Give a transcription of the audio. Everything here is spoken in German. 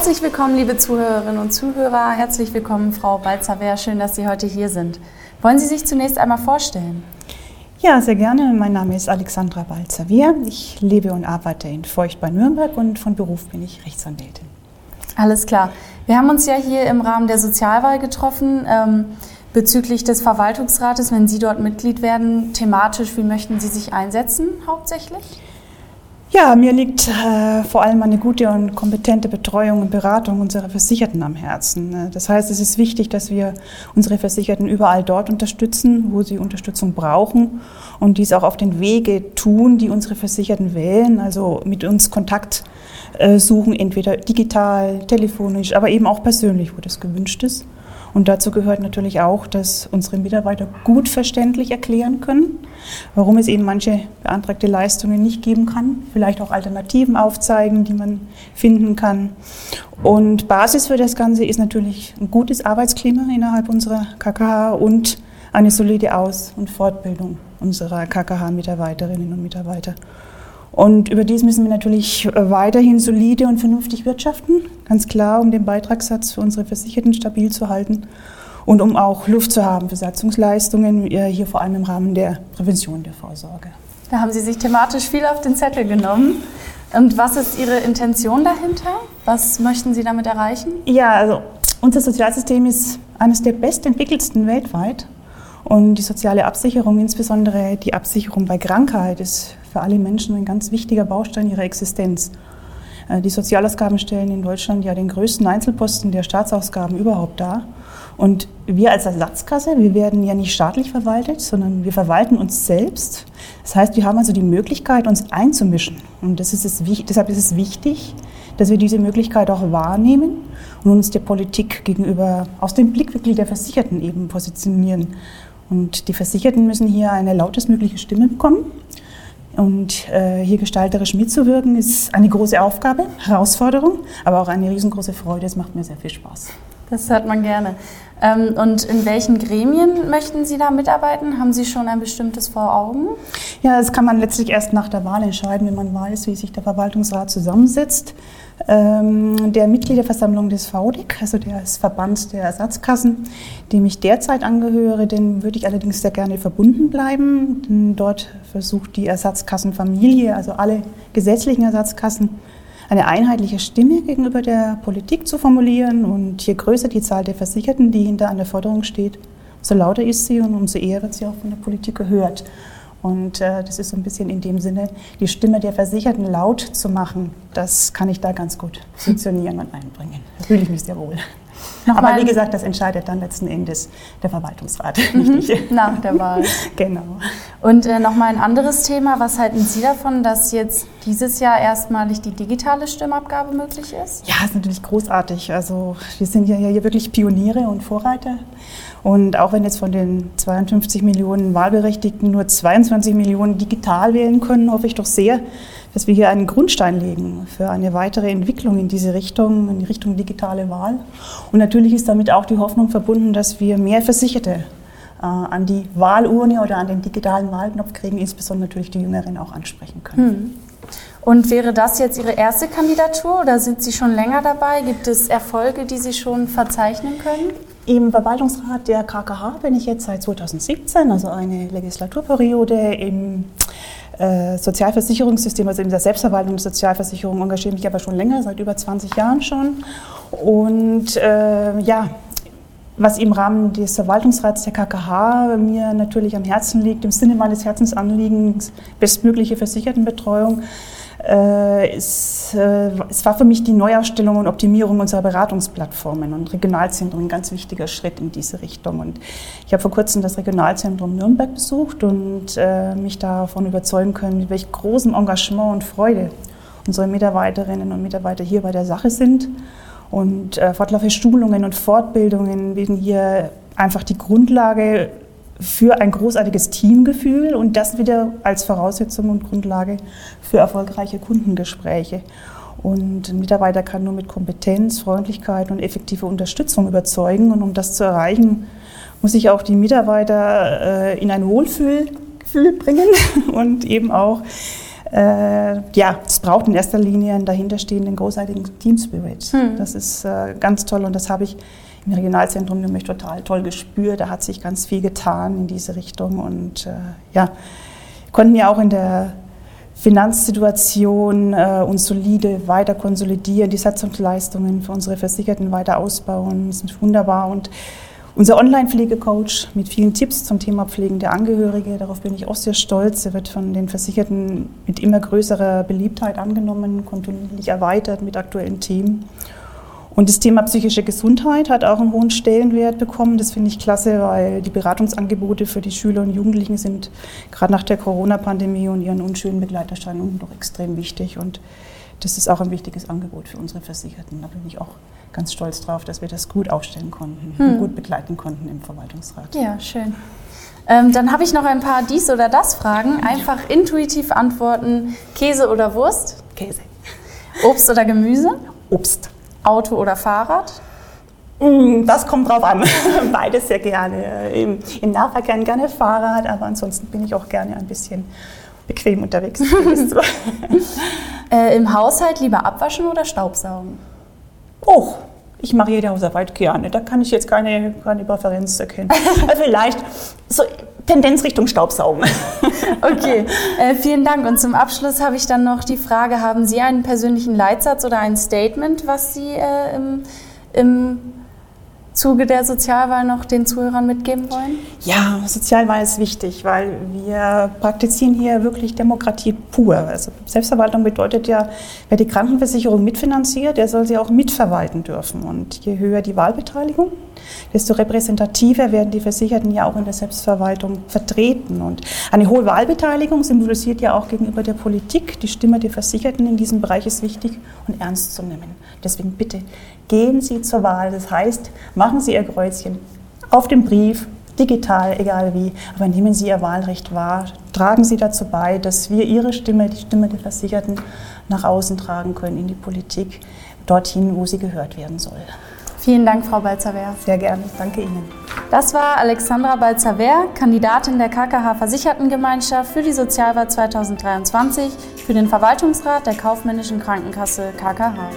Herzlich willkommen, liebe Zuhörerinnen und Zuhörer. Herzlich willkommen, Frau Balzer-Wehr. Schön, dass Sie heute hier sind. Wollen Sie sich zunächst einmal vorstellen? Ja, sehr gerne. Mein Name ist Alexandra Balzer-Wehr. Ich lebe und arbeite in Feucht bei Nürnberg und von Beruf bin ich Rechtsanwältin. Alles klar. Wir haben uns ja hier im Rahmen der Sozialwahl getroffen. Ähm, bezüglich des Verwaltungsrates, wenn Sie dort Mitglied werden, thematisch, wie möchten Sie sich einsetzen hauptsächlich? Ja, mir liegt äh, vor allem eine gute und kompetente Betreuung und Beratung unserer Versicherten am Herzen. Äh, das heißt, es ist wichtig, dass wir unsere Versicherten überall dort unterstützen, wo sie Unterstützung brauchen und dies auch auf den Wege tun, die unsere Versicherten wählen, also mit uns Kontakt äh, suchen, entweder digital, telefonisch, aber eben auch persönlich, wo das gewünscht ist. Und dazu gehört natürlich auch, dass unsere Mitarbeiter gut verständlich erklären können, warum es eben manche beantragte Leistungen nicht geben kann, vielleicht auch Alternativen aufzeigen, die man finden kann. Und Basis für das Ganze ist natürlich ein gutes Arbeitsklima innerhalb unserer KKH und eine solide Aus- und Fortbildung unserer KKH-Mitarbeiterinnen und Mitarbeiter. Und überdies müssen wir natürlich weiterhin solide und vernünftig wirtschaften, ganz klar, um den Beitragssatz für unsere Versicherten stabil zu halten und um auch Luft zu haben für Satzungsleistungen, hier vor allem im Rahmen der Prävention der Vorsorge. Da haben Sie sich thematisch viel auf den Zettel genommen. Und was ist Ihre Intention dahinter? Was möchten Sie damit erreichen? Ja, also unser Sozialsystem ist eines der bestentwickelsten weltweit. Und die soziale Absicherung, insbesondere die Absicherung bei Krankheit, ist für alle Menschen ein ganz wichtiger Baustein ihrer Existenz. Äh, die Sozialausgaben stellen in Deutschland ja den größten Einzelposten der Staatsausgaben überhaupt dar. Und wir als Ersatzkasse, wir werden ja nicht staatlich verwaltet, sondern wir verwalten uns selbst. Das heißt, wir haben also die Möglichkeit, uns einzumischen. Und ist es, deshalb ist es wichtig, dass wir diese Möglichkeit auch wahrnehmen und uns der Politik gegenüber aus dem Blickwinkel der Versicherten eben positionieren. Und die Versicherten müssen hier eine lautestmögliche Stimme bekommen. Und äh, hier gestalterisch mitzuwirken, ist eine große Aufgabe, Herausforderung, aber auch eine riesengroße Freude. Es macht mir sehr viel Spaß. Das hört man gerne. Ähm, und in welchen Gremien möchten Sie da mitarbeiten? Haben Sie schon ein bestimmtes vor Augen? Ja, das kann man letztlich erst nach der Wahl entscheiden, wenn man weiß, wie sich der Verwaltungsrat zusammensetzt. Ähm, der Mitgliederversammlung des VDIC, also des Verbands der Ersatzkassen, dem ich derzeit angehöre, den würde ich allerdings sehr gerne verbunden bleiben. Denn dort versucht die Ersatzkassenfamilie, also alle gesetzlichen Ersatzkassen, eine einheitliche Stimme gegenüber der Politik zu formulieren. Und je größer die Zahl der Versicherten, die hinter einer Forderung steht, umso lauter ist sie und umso eher wird sie auch von der Politik gehört. Und äh, das ist so ein bisschen in dem Sinne, die Stimme der Versicherten laut zu machen, das kann ich da ganz gut funktionieren und einbringen. Da fühle ich mich sehr wohl. Nochmal Aber wie gesagt, das entscheidet dann letzten Endes der Verwaltungsrat, mhm, nicht ich. Nach der Wahl. genau. Und äh, nochmal ein anderes Thema. Was halten Sie davon, dass jetzt dieses Jahr erstmalig die digitale Stimmabgabe möglich ist? Ja, ist natürlich großartig. Also wir sind ja hier wirklich Pioniere und Vorreiter. Und auch wenn jetzt von den 52 Millionen Wahlberechtigten nur 22 Millionen digital wählen können, hoffe ich doch sehr, dass wir hier einen Grundstein legen für eine weitere Entwicklung in diese Richtung, in die Richtung digitale Wahl. Und natürlich ist damit auch die Hoffnung verbunden, dass wir mehr Versicherte an die Wahlurne oder an den digitalen Wahlknopf kriegen, insbesondere natürlich die Jüngeren auch ansprechen können. Hm. Und wäre das jetzt Ihre erste Kandidatur oder sind Sie schon länger dabei? Gibt es Erfolge, die Sie schon verzeichnen können? Im Verwaltungsrat der KKH bin ich jetzt seit 2017, also eine Legislaturperiode im äh, Sozialversicherungssystem, also in der Selbstverwaltung der Sozialversicherung, engagiere mich aber schon länger, seit über 20 Jahren schon. Und äh, ja, was im Rahmen des Verwaltungsrats der KKH mir natürlich am Herzen liegt, im Sinne meines Herzensanliegens, bestmögliche Versichertenbetreuung, äh, es, äh, es, war für mich die Neuausstellung und Optimierung unserer Beratungsplattformen und Regionalzentren ein ganz wichtiger Schritt in diese Richtung. Und ich habe vor kurzem das Regionalzentrum Nürnberg besucht und äh, mich davon überzeugen können, mit welch großem Engagement und Freude unsere Mitarbeiterinnen und Mitarbeiter hier bei der Sache sind. Und äh, fortlaufende Schulungen und Fortbildungen bilden hier einfach die Grundlage für ein großartiges Teamgefühl und das wieder als Voraussetzung und Grundlage für erfolgreiche Kundengespräche. Und ein Mitarbeiter kann nur mit Kompetenz, Freundlichkeit und effektiver Unterstützung überzeugen. Und um das zu erreichen, muss ich auch die Mitarbeiter äh, in ein Wohlfühlgefühl bringen und eben auch ja, es braucht in erster Linie einen dahinterstehenden großartigen Team Spirit. Hm. Das ist äh, ganz toll und das habe ich im Regionalzentrum nämlich total toll gespürt. Da hat sich ganz viel getan in diese Richtung und äh, ja, konnten ja auch in der Finanzsituation äh, uns solide weiter konsolidieren, die Satzungsleistungen für unsere Versicherten weiter ausbauen. Das ist wunderbar und unser Online-Pflegecoach mit vielen Tipps zum Thema Pflegen der Angehörige, darauf bin ich auch sehr stolz. Er wird von den Versicherten mit immer größerer Beliebtheit angenommen, kontinuierlich erweitert mit aktuellen Themen. Und das Thema psychische Gesundheit hat auch einen hohen Stellenwert bekommen. Das finde ich klasse, weil die Beratungsangebote für die Schüler und Jugendlichen sind gerade nach der Corona-Pandemie und ihren unschönen Begleiterscheinungen doch extrem wichtig. Und das ist auch ein wichtiges Angebot für unsere Versicherten. Da bin ich auch ganz stolz drauf, dass wir das gut aufstellen konnten hm. und gut begleiten konnten im Verwaltungsrat. Ja, schön. Ähm, dann habe ich noch ein paar dies oder das Fragen. Einfach intuitiv antworten: Käse oder Wurst? Käse. Obst oder Gemüse? Obst. Auto oder Fahrrad? Mm, das kommt drauf an. Beides sehr gerne. Im, Im, Nahverkehr gerne Fahrrad, aber ansonsten bin ich auch gerne ein bisschen bequem unterwegs. äh, Im Haushalt lieber abwaschen oder Staubsaugen? Oh, ich mache jede Hausarbeit gerne. Da kann ich jetzt keine, keine Präferenz erkennen. Also vielleicht so Tendenz Richtung Staubsaugen. Okay, äh, vielen Dank. Und zum Abschluss habe ich dann noch die Frage, haben Sie einen persönlichen Leitsatz oder ein Statement, was Sie äh, im, im Zuge der Sozialwahl noch den Zuhörern mitgeben wollen? Ja, Sozialwahl ist wichtig, weil wir praktizieren hier wirklich Demokratie pur. Also Selbstverwaltung bedeutet ja, wer die Krankenversicherung mitfinanziert, der soll sie auch mitverwalten dürfen. Und je höher die Wahlbeteiligung, desto repräsentativer werden die Versicherten ja auch in der Selbstverwaltung vertreten. Und eine hohe Wahlbeteiligung symbolisiert ja auch gegenüber der Politik, die Stimme der Versicherten in diesem Bereich ist wichtig und ernst zu nehmen. Deswegen bitte gehen Sie zur Wahl. Das heißt, machen Sie Ihr Kreuzchen auf dem Brief, digital, egal wie, aber nehmen Sie Ihr Wahlrecht wahr. Tragen Sie dazu bei, dass wir Ihre Stimme, die Stimme der Versicherten, nach außen tragen können in die Politik, dorthin, wo sie gehört werden soll. Vielen Dank, Frau Balzaver. Sehr gerne, danke Ihnen. Das war Alexandra Balzaver, Kandidatin der KKH Versichertengemeinschaft für die Sozialwahl 2023 für den Verwaltungsrat der Kaufmännischen Krankenkasse KKH.